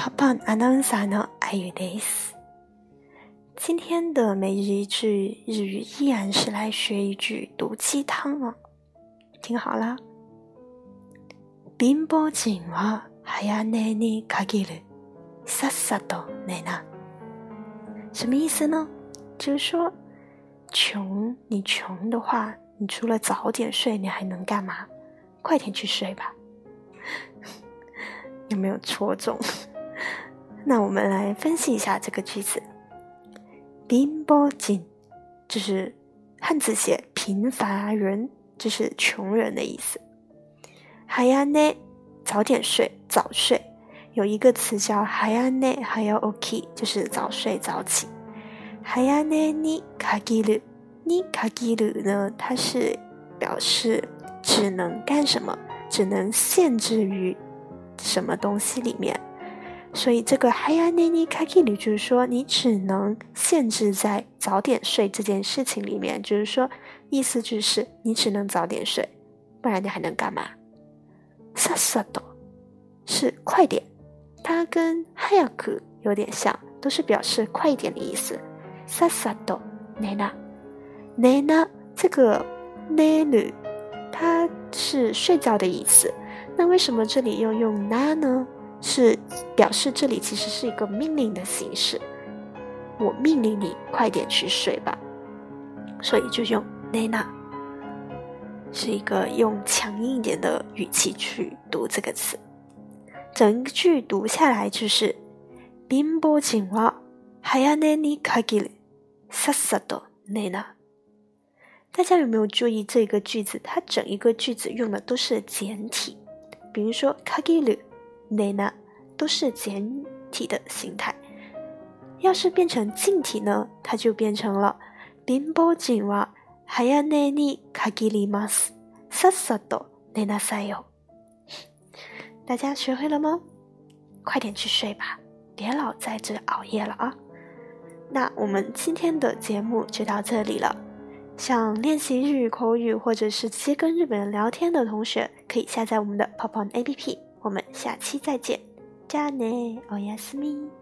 パパアナウンサーのあゆです。今天的每日一句日语依然是来学一句毒鸡汤啊！听好了，貧乏人は早寝に限る。さっさと寝な。什么意思呢？就是说，穷，你穷的话，你除了早点睡，你还能干嘛？快点去睡吧。有没有戳中？ 那我们来分析一下这个句子。贫乏人就是汉字写平凡人，就是穷人的意思。还要呢，早点睡，早睡。有一个词叫还要呢，还要 OK，就是早睡早起。还要呢，你卡吉鲁，你卡吉鲁呢？它是表示只能干什么，只能限制于什么东西里面。所以这个还要呢，你卡吉鲁就是说你只能限制在早点睡这件事情里面，就是说意思就是你只能早点睡，不然你还能干嘛？さっさと是快点，它跟早く有点像，都是表示快一点的意思。さっさと寝な，寝な这个寝る，它是睡觉的意思。那为什么这里又用な呢？ 是表示这里其实是一个命令的形式。我命令你快点去睡吧，所以就用寝な，是一个用强硬一点的语气去读这个词。整句读下来就是貧乏人は早寝に限る。さっさと寝な。大家有没有注意这个句子？它整一个句子用的都是简体，比如说かぎる、寝な 都是简体的形态。要是变成近体呢，它就变成了貧乏人は早寝に限ります。さっさと寝なさいよ。大家学会了吗？快点去睡吧，别老在这熬夜了啊！那我们今天的节目就到这里了。想练习日语口语或者是直接跟日本人聊天的同学，可以下载我们的 Pop On APP。我们下期再见， じゃあね、おやすみ。